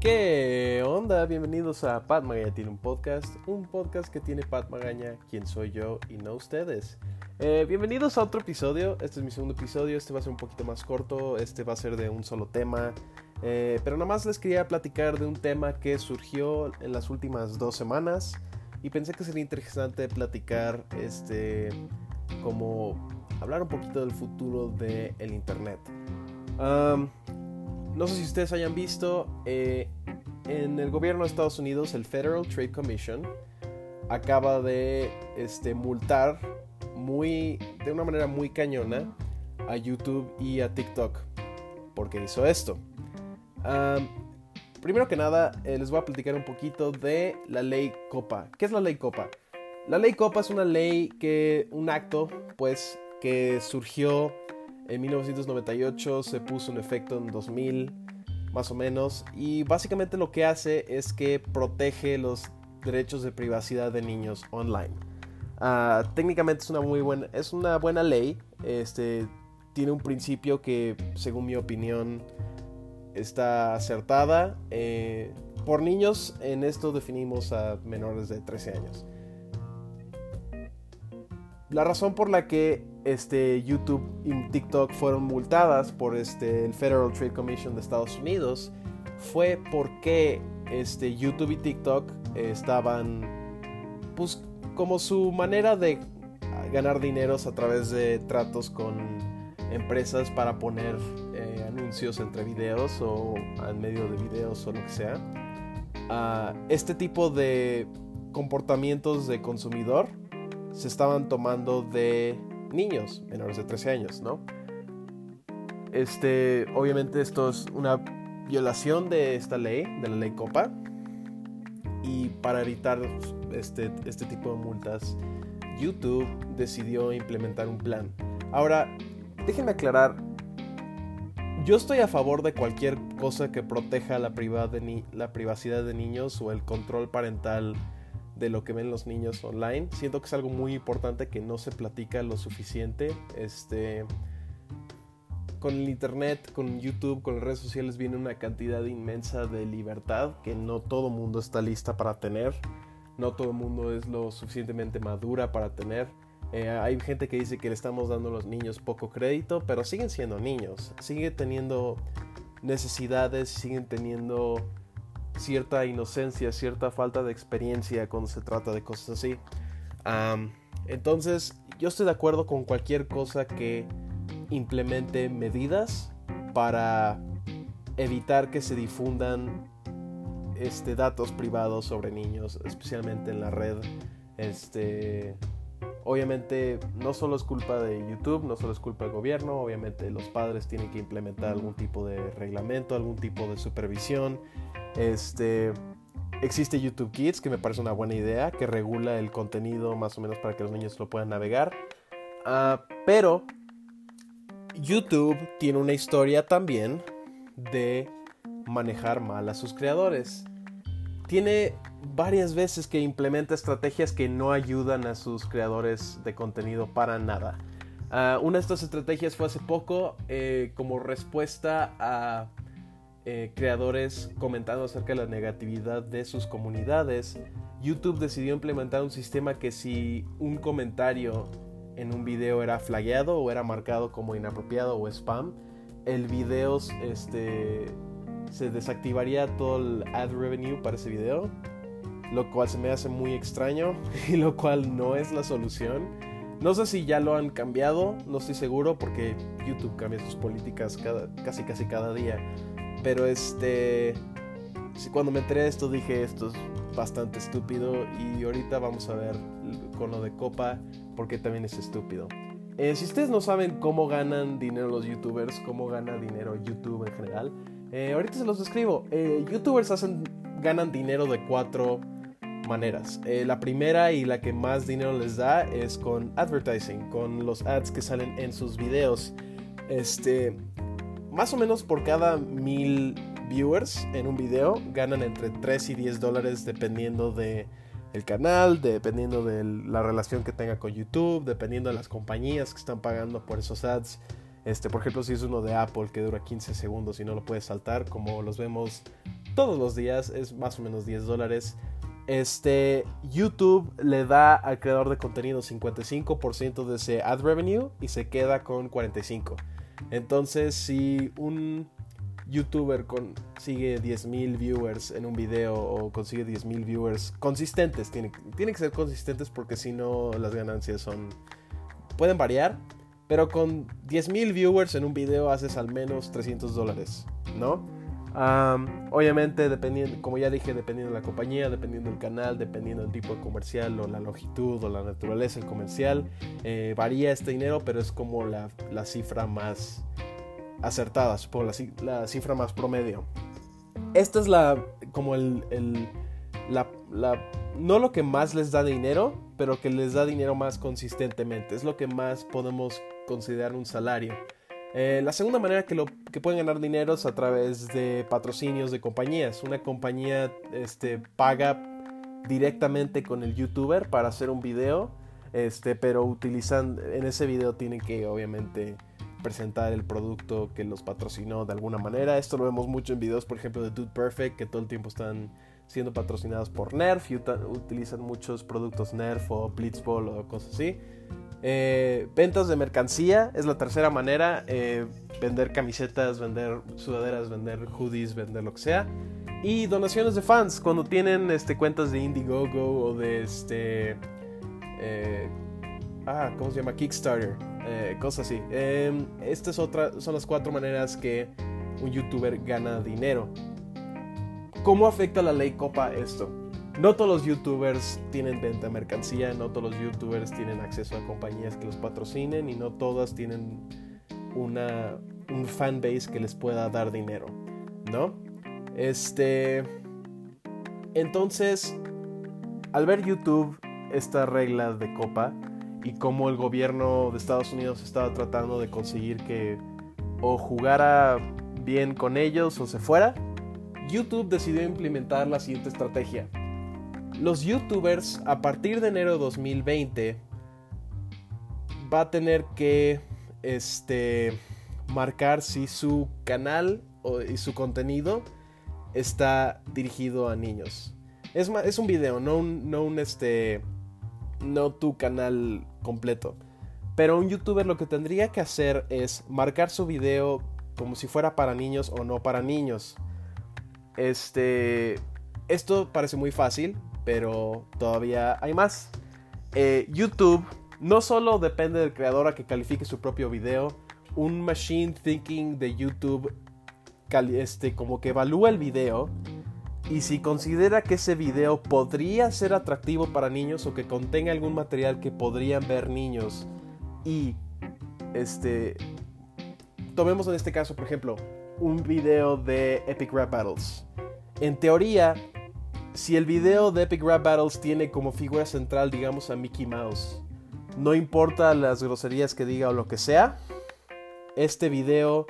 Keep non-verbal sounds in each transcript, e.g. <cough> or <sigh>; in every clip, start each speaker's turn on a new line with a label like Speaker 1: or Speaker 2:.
Speaker 1: ¿Qué onda? Bienvenidos a Pat Magaña tiene un podcast, un podcast que tiene Pat Magaña, quien soy yo y no ustedes. Eh, bienvenidos a otro episodio, este es mi segundo episodio, este va a ser un poquito más corto, este va a ser de un solo tema, eh, pero nada más les quería platicar de un tema que surgió en las últimas dos semanas y pensé que sería interesante platicar, este, como hablar un poquito del futuro del el internet. No sé si ustedes hayan visto, eh, en el gobierno de Estados Unidos, el Federal Trade Commission acaba de este, multar muy, de una manera muy cañona a YouTube y a TikTok porque hizo esto. primero que nada, eh, les voy a platicar un poquito de la ley COPA. ¿Qué es la ley COPA? La ley COPA es una ley que, un acto, pues, que surgió en 1998 se puso en efecto en 2000 más o menos y básicamente lo que hace es que protege los derechos de privacidad de niños online. Ah, técnicamente es una muy buena es una buena ley. Este tiene un principio que según mi opinión está acertada. Eh, por niños en esto definimos a menores de 13 años. La razón por la que este, YouTube y TikTok fueron multadas por este, el Federal Trade Commission de Estados Unidos fue porque este, YouTube y TikTok estaban, pues, como su manera de ganar dineros a través de tratos con empresas para poner eh, anuncios entre videos o en medio de videos o lo que sea. Uh, este tipo de comportamientos de consumidor se estaban tomando de niños menores de 13 años, ¿no? Este, obviamente esto es una violación de esta ley, de la ley COPA, y para evitar este, este tipo de multas, YouTube decidió implementar un plan. Ahora, déjenme aclarar, yo estoy a favor de cualquier cosa que proteja la, la privacidad de niños o el control parental de lo que ven los niños online. Siento que es algo muy importante que no se platica lo suficiente. Este, con el internet, con YouTube, con las redes sociales viene una cantidad inmensa de libertad que no todo mundo está lista para tener. No todo mundo es lo suficientemente madura para tener. Eh, hay gente que dice que le estamos dando a los niños poco crédito, pero siguen siendo niños. Siguen teniendo necesidades, siguen teniendo cierta inocencia, cierta falta de experiencia cuando se trata de cosas así. entonces, yo estoy de acuerdo con cualquier cosa que implemente medidas para evitar que se difundan este, datos privados sobre niños, especialmente en la red. Este, obviamente no solo es culpa de YouTube, no solo es culpa del gobierno, obviamente los padres tienen que implementar algún tipo de reglamento, algún tipo de supervisión este, existe YouTube Kids, que me parece una buena idea, que regula el contenido más o menos para que los niños lo puedan navegar. Ah, pero YouTube tiene una historia también de manejar mal a sus creadores. Tiene varias veces que implementa estrategias que no ayudan a sus creadores de contenido para nada. Ah, una de estas estrategias fue hace poco eh, como respuesta a eh, creadores comentando acerca de la negatividad de sus comunidades, YouTube decidió implementar un sistema que si un comentario en un video era flagueado o era marcado como inapropiado o spam, el video este, se desactivaría todo el ad revenue para ese video, lo cual se me hace muy extraño <laughs> y lo cual no es la solución. No sé si ya lo han cambiado, no estoy seguro porque YouTube cambia sus políticas casi casi cada día. Pero este. Cuando me enteré de esto dije esto es bastante estúpido. Y ahorita vamos a ver con lo de Copa. Porque también es estúpido. Eh, si ustedes no saben cómo ganan dinero los youtubers, cómo gana dinero YouTube en general, eh, ahorita se los describo. Eh, youtubers hacen, ganan dinero de cuatro maneras. la primera y la que más dinero les da es con advertising, con los ads que salen en sus videos. Este, más o menos por cada mil viewers en un video ganan entre 3 y 10 dólares dependiendo de el canal, dependiendo de la relación que tenga con YouTube, dependiendo de las compañías que están pagando por esos ads. Este, por ejemplo, si es uno de Apple que dura 15 segundos y no lo puedes saltar, como los vemos todos los días, es más o menos 10 dólares. Este, YouTube le da al creador de contenido 55% de ese ad revenue y se queda con 45%. Entonces, si un youtuber consigue 10.000 viewers en un video o consigue 10.000 viewers consistentes, tiene, tiene que ser consistentes porque si no las ganancias son... pueden variar, pero con 10.000 viewers en un video haces al menos 300 dólares, ¿no? Obviamente, dependiendo, como ya dije, dependiendo de la compañía, dependiendo del canal, dependiendo del tipo de comercial o la longitud o la naturaleza del comercial, eh, varía este dinero, pero es como la, la cifra más acertada, supongo, la, cifra más promedio. Esta es la, como el, el la, la, no lo que más les da dinero, pero que les da dinero más consistentemente. Es lo que más podemos considerar un salario. Eh, la segunda manera que, lo, que pueden ganar dinero es a través de patrocinios de compañías. Una compañía este, paga directamente con el youtuber para hacer un video, este, pero utilizan, en ese video tienen que obviamente presentar el producto que los patrocinó de alguna manera. Esto lo vemos mucho en videos, por ejemplo, de Dude Perfect, que todo el tiempo están siendo patrocinados por Nerf y utilizan muchos productos Nerf o Blitzball o cosas así. Eh, ventas de mercancía es la tercera manera. Eh, vender camisetas, vender sudaderas, vender hoodies, vender lo que sea. Y donaciones de fans. Cuando tienen este, cuentas de Indiegogo o de este. Eh, ah, ¿cómo se llama? Kickstarter. cosas así. Em, estas son las cuatro maneras que un youtuber gana dinero. ¿Cómo afecta la ley Copa esto? No todos los youtubers tienen venta de mercancía, no todos los youtubers tienen acceso a compañías que los patrocinen y no todas tienen una, un fanbase que les pueda dar dinero, ¿no? Este. Entonces, al ver YouTube esta regla de copa y cómo el gobierno de Estados Unidos estaba tratando de conseguir que o jugara bien con ellos o se fuera, YouTube decidió implementar la siguiente estrategia los youtubers a partir de enero de 2020 va a tener que este, marcar si su canal y su contenido está dirigido a niños. Es, es un video, no un, no un este, no tu canal completo. Pero un youtuber lo que tendría que hacer es marcar su video como si fuera para niños o no para niños. Este, esto parece muy fácil, pero todavía hay más. Eh, YouTube no solo depende del creador a que califique su propio video, un machine thinking de YouTube este, como que evalúa el video y si considera que ese video podría ser atractivo para niños o que contenga algún material que podrían ver niños y este tomemos en este caso por ejemplo un video de Epic Rap Battles. En teoría si el video de Epic Rap Battles tiene como figura central, digamos, a Mickey Mouse, no importa las groserías que diga o lo que sea, este video,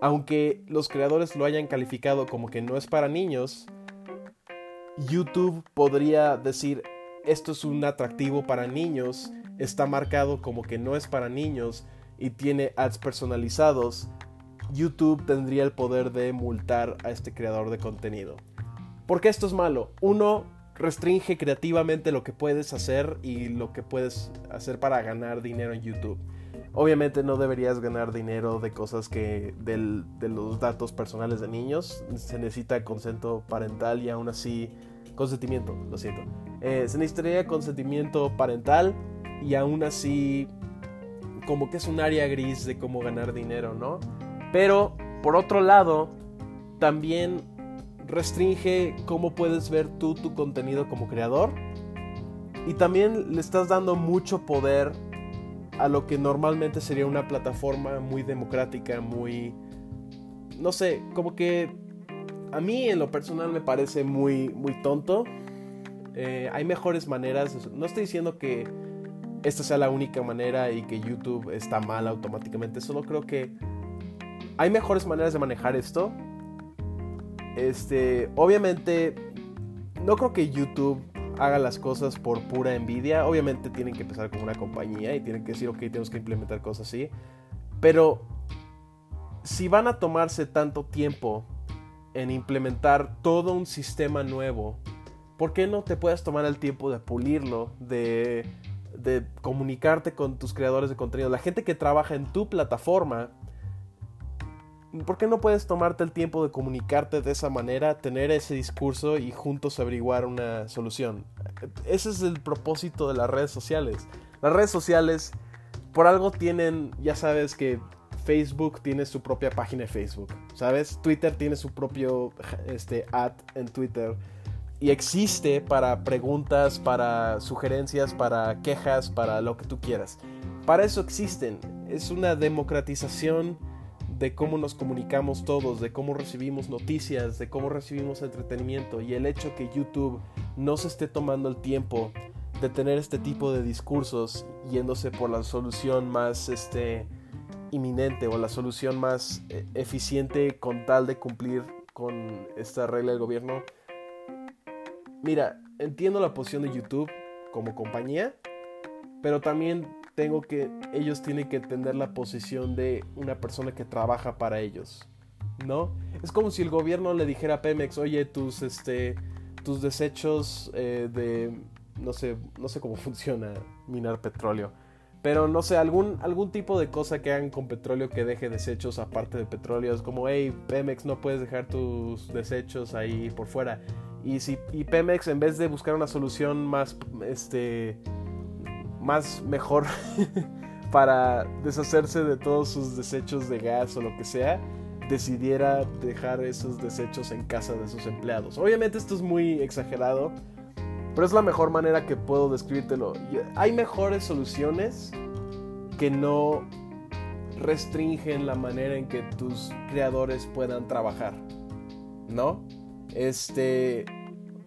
Speaker 1: aunque los creadores lo hayan calificado como que no es para niños, YouTube podría decir esto es un atractivo para niños, está marcado como que no es para niños y tiene ads personalizados, YouTube tendría el poder de multar a este creador de contenido. Porque esto es malo. Uno, restringe creativamente lo que puedes hacer y lo que puedes hacer para ganar dinero en YouTube. Obviamente no deberías ganar dinero de cosas que de los datos personales de niños. Se necesita consento parental y aún así consentimiento, lo siento. Eh, se necesitaría consentimiento parental y aún así como que es un área gris de cómo ganar dinero, ¿no? Pero por otro lado, también restringe cómo puedes ver tú tu contenido como creador. Y también le estás dando mucho poder a lo que normalmente sería una plataforma muy democrática, muy... No sé, como que a mí en lo personal me parece muy, muy tonto. Eh, hay mejores maneras. No estoy diciendo que esta sea la única manera y que YouTube está mal automáticamente. Solo creo que hay mejores maneras de manejar esto. Este, obviamente, no creo que YouTube haga las cosas por pura envidia. Obviamente tienen que empezar con una compañía y tienen que decir, ok, tenemos que implementar cosas así. Pero si van a tomarse tanto tiempo en implementar todo un sistema nuevo, ¿por qué no te puedes tomar el tiempo de pulirlo, de comunicarte con tus creadores de contenido, la gente que trabaja en tu plataforma? ¿Por qué no puedes tomarte el tiempo de comunicarte de esa manera, tener ese discurso y juntos averiguar una solución? Ese es el propósito de las redes sociales. Las redes sociales por algo tienen, ya sabes que Facebook tiene su propia página de Facebook, ¿sabes? Twitter tiene su propio este, ad en Twitter y existe para preguntas, para sugerencias, para quejas, para lo que tú quieras. Para eso existen. Es una democratización de cómo nos comunicamos todos, de cómo recibimos noticias, de cómo recibimos entretenimiento y el hecho que YouTube no se esté tomando el tiempo de tener este tipo de discursos yéndose por la solución más este inminente o la solución más eh, eficiente con tal de cumplir con esta regla del gobierno. Mira, entiendo la posición de YouTube como compañía, pero también tengo que ellos tienen que entender la posición de una persona que trabaja para ellos, ¿no? Es como si el gobierno le dijera a Pemex, oye, tus este tus desechos eh, de no sé no sé cómo <laughs> funciona minar petróleo pero no sé, algún, algún tipo de cosa que hagan con petróleo que deje desechos aparte de petróleo. Es como, hey, Pemex, no puedes dejar tus desechos ahí por fuera. Y si y Pemex, en vez de buscar una solución más, este, más mejor <laughs> para deshacerse de todos sus desechos de gas o lo que sea, decidiera dejar esos desechos en casa de sus empleados. Obviamente esto es muy exagerado pero es la mejor manera que puedo describírtelo. Hay mejores soluciones que no restringen la manera en que tus creadores puedan trabajar. ¿No? Este.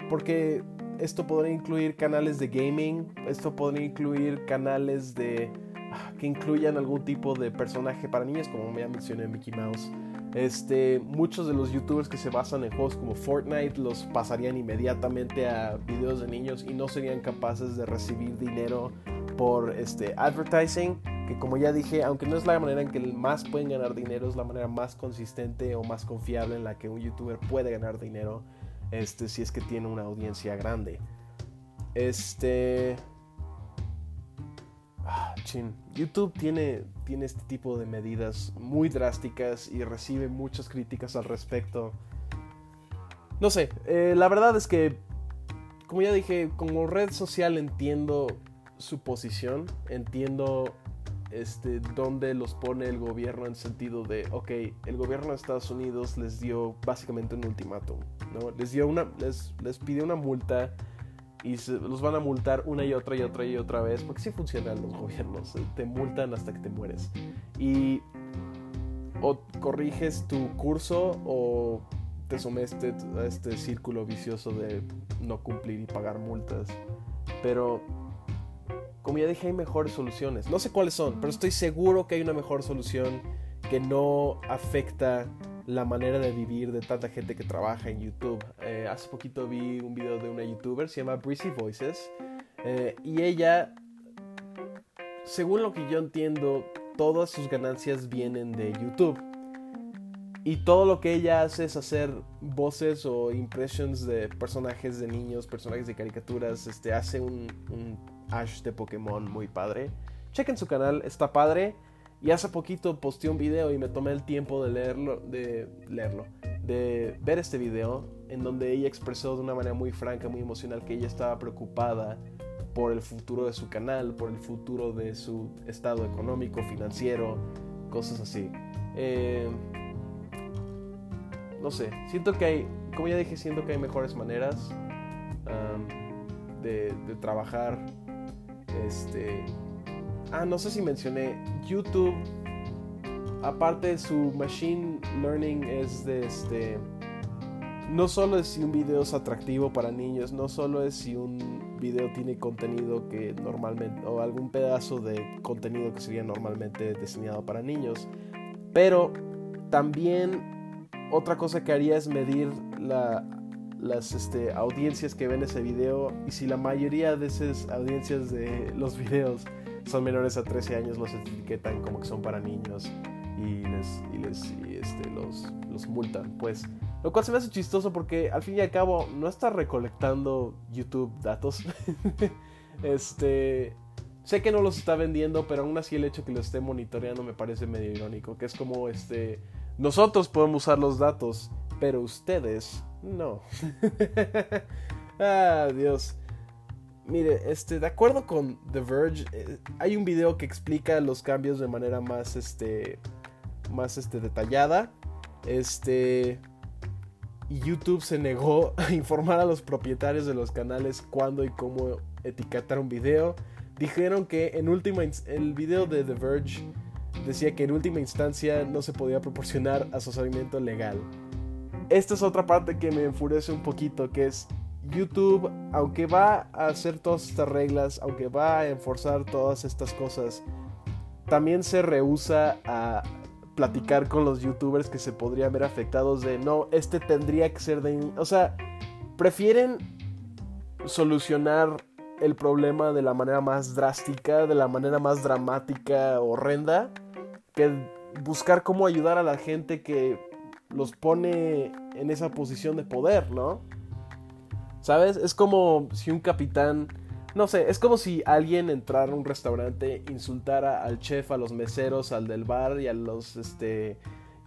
Speaker 1: Porque esto podría incluir canales de gaming. Esto podría incluir canales de. Ah, que incluyan algún tipo de personaje para niños, como ya mencioné Mickey Mouse. Este, muchos de los youtubers que se basan en juegos como Fortnite los pasarían inmediatamente a videos de niños y no serían capaces de recibir dinero por este advertising, que como ya dije, aunque no es la manera en que más pueden ganar dinero, es la manera más consistente o más confiable en la que un youtuber puede ganar dinero, este, si es que tiene una audiencia grande. Este, Ah, YouTube tiene, tiene este tipo de medidas muy drásticas y recibe muchas críticas al respecto. No sé, eh, la verdad es que, como ya dije, como red social entiendo su posición, entiendo este, dónde los pone el gobierno en sentido de, ok, el gobierno de Estados Unidos les dio básicamente un ultimátum, ¿no? Les, dio una, les, les pidió una multa y los van a multar una y otra y otra y otra vez, porque así funcionan los gobiernos, eh, te multan hasta que te mueres. Y o corriges tu curso o te sometes a este círculo vicioso de no cumplir y pagar multas. Pero, como ya dije, hay mejores soluciones. No sé cuáles son, pero estoy seguro que hay una mejor solución que no afecta la manera de vivir de tanta gente que trabaja en YouTube. Eh, hace poquito vi un video de una youtuber, se llama Breezy Voices, eh, y ella, según lo que yo entiendo, todas sus ganancias vienen de YouTube. Y todo lo que ella hace es hacer voces o impressions de personajes de niños, personajes de caricaturas. Este, hace un, un Ash de Pokémon muy padre. Chequen su canal, está padre. Y hace poquito posteé un video y me tomé el tiempo de leerlo, de leerlo, de ver este video en donde ella expresó de una manera muy franca, muy emocional que ella estaba preocupada por el futuro de su canal, por el futuro de su estado económico, financiero, cosas así. Eh, no sé, siento que hay, como ya dije, siento que hay mejores maneras de, de trabajar este, Ah, no sé si mencioné. YouTube, aparte su machine learning, es de este. No solo es si un video es atractivo para niños, no solo es si un video tiene contenido que normalmente. o algún pedazo de contenido que sería normalmente diseñado para niños, pero también otra cosa que haría es medir las este, audiencias que ven ese video y si la mayoría de esas audiencias de los <laughs> videos son menores a 13 años los etiquetan como que son para niños y les, y les este, los, los multan. Pues Lo cual se me hace chistoso porque al fin y al cabo no está recolectando YouTube datos. <laughs> este. Sé que no los está vendiendo, pero aún así el hecho que lo esté monitoreando me parece medio irónico. Que es como este. Nosotros podemos usar los datos, pero ustedes no. <laughs> ah, Dios. Mire, este, de acuerdo con The Verge, eh, hay un video que explica los cambios de manera más, este, más, este, detallada. Este, YouTube se negó <laughs> a informar a los propietarios de los canales cuándo y cómo etiquetar un video. Dijeron que en última, el video de The Verge decía que en última instancia no se podía proporcionar asesoramiento legal. Esta es otra parte que me enfurece un poquito, que es YouTube, aunque va a hacer todas estas reglas, aunque va a enforzar todas estas cosas, también se rehúsa a platicar con los youtubers que se podrían ver afectados de no, este tendría que ser de... O sea, prefieren solucionar el problema de la manera más drástica, de la manera más dramática, horrenda, que buscar cómo ayudar a la gente que los pone en esa posición de poder, ¿no? ¿Sabes? Es como si un capitán, no sé, es como si alguien entrara a un restaurante, insultara al chef, a los meseros, al del bar y a los, este,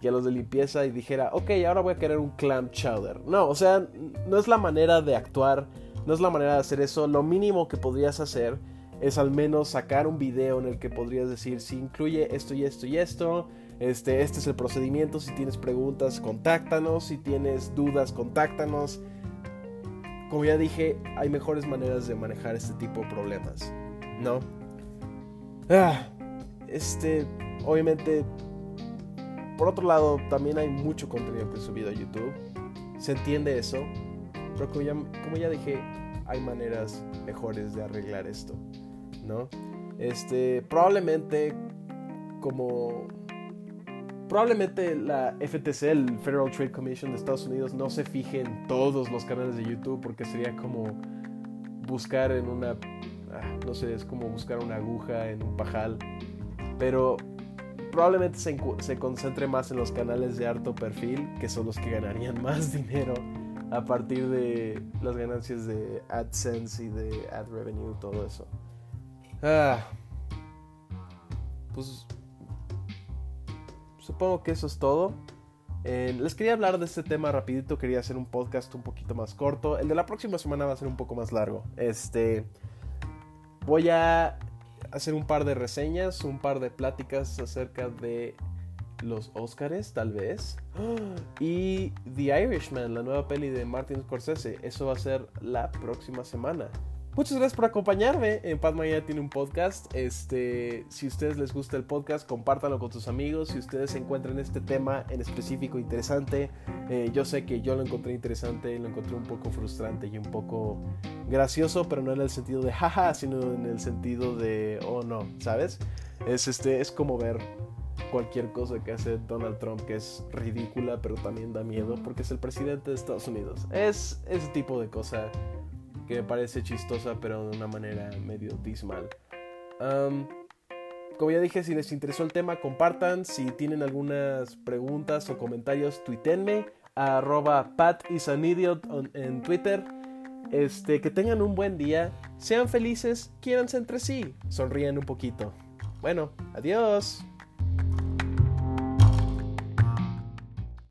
Speaker 1: y a los de limpieza y dijera, ok, ahora voy a querer un clam chowder. No, o sea, no es la manera de actuar, no es la manera de hacer eso. Lo mínimo que podrías hacer es al menos sacar un video en el que podrías decir si incluye esto y esto y esto. Este, este es el procedimiento. Si tienes preguntas, contáctanos. Si tienes dudas, contáctanos como ya dije, hay mejores maneras de manejar este tipo de problemas, ¿no? Ah, este, obviamente, por otro lado, también hay mucho contenido que he subido a YouTube. Se entiende eso, pero como ya, como ya dije, hay maneras mejores de arreglar esto, ¿no? Este, probablemente como probablemente la FTC, el Federal Trade Commission de Estados Unidos, no se fije en todos los canales de YouTube porque sería como buscar en una, ah, no sé, es como buscar una aguja en un pajal. Pero probablemente se, se concentre más en los canales de alto perfil, que son los que ganarían <laughs> más dinero a partir de las ganancias de AdSense y de Ad Revenue, todo eso. Ah, pues supongo que eso es todo. Eh, les quería hablar de este tema rapidito, quería hacer un podcast un poquito más corto. El de la próxima semana va a ser un poco más largo. Este voy a hacer un par de reseñas, un par de pláticas acerca de los Oscars, tal vez. <gasps> Y The Irishman, la nueva peli de Martin Scorsese. Eso va a ser la próxima semana. Muchas gracias por acompañarme en Paz Mañana tiene un podcast. Este, si a ustedes les gusta el podcast, compártanlo con sus amigos. Si ustedes encuentran este tema en específico interesante, eh, yo sé que yo lo encontré interesante, lo encontré un poco frustrante y un poco gracioso, pero no en el sentido de jaja, sino en el sentido de oh no, ¿sabes? Es este, es como ver cualquier cosa que hace Donald Trump que es ridícula, pero también da miedo porque es el presidente de Estados Unidos. Es ese tipo de cosa que me parece chistosa, pero de una manera medio dismal. como ya dije, si les interesó el tema, compartan. Si tienen algunas preguntas o comentarios, tuitenme a arroba patisanIdiot en Twitter. Este, que tengan un buen día, sean felices, quiéranse entre sí, sonríen un poquito. Bueno, adiós.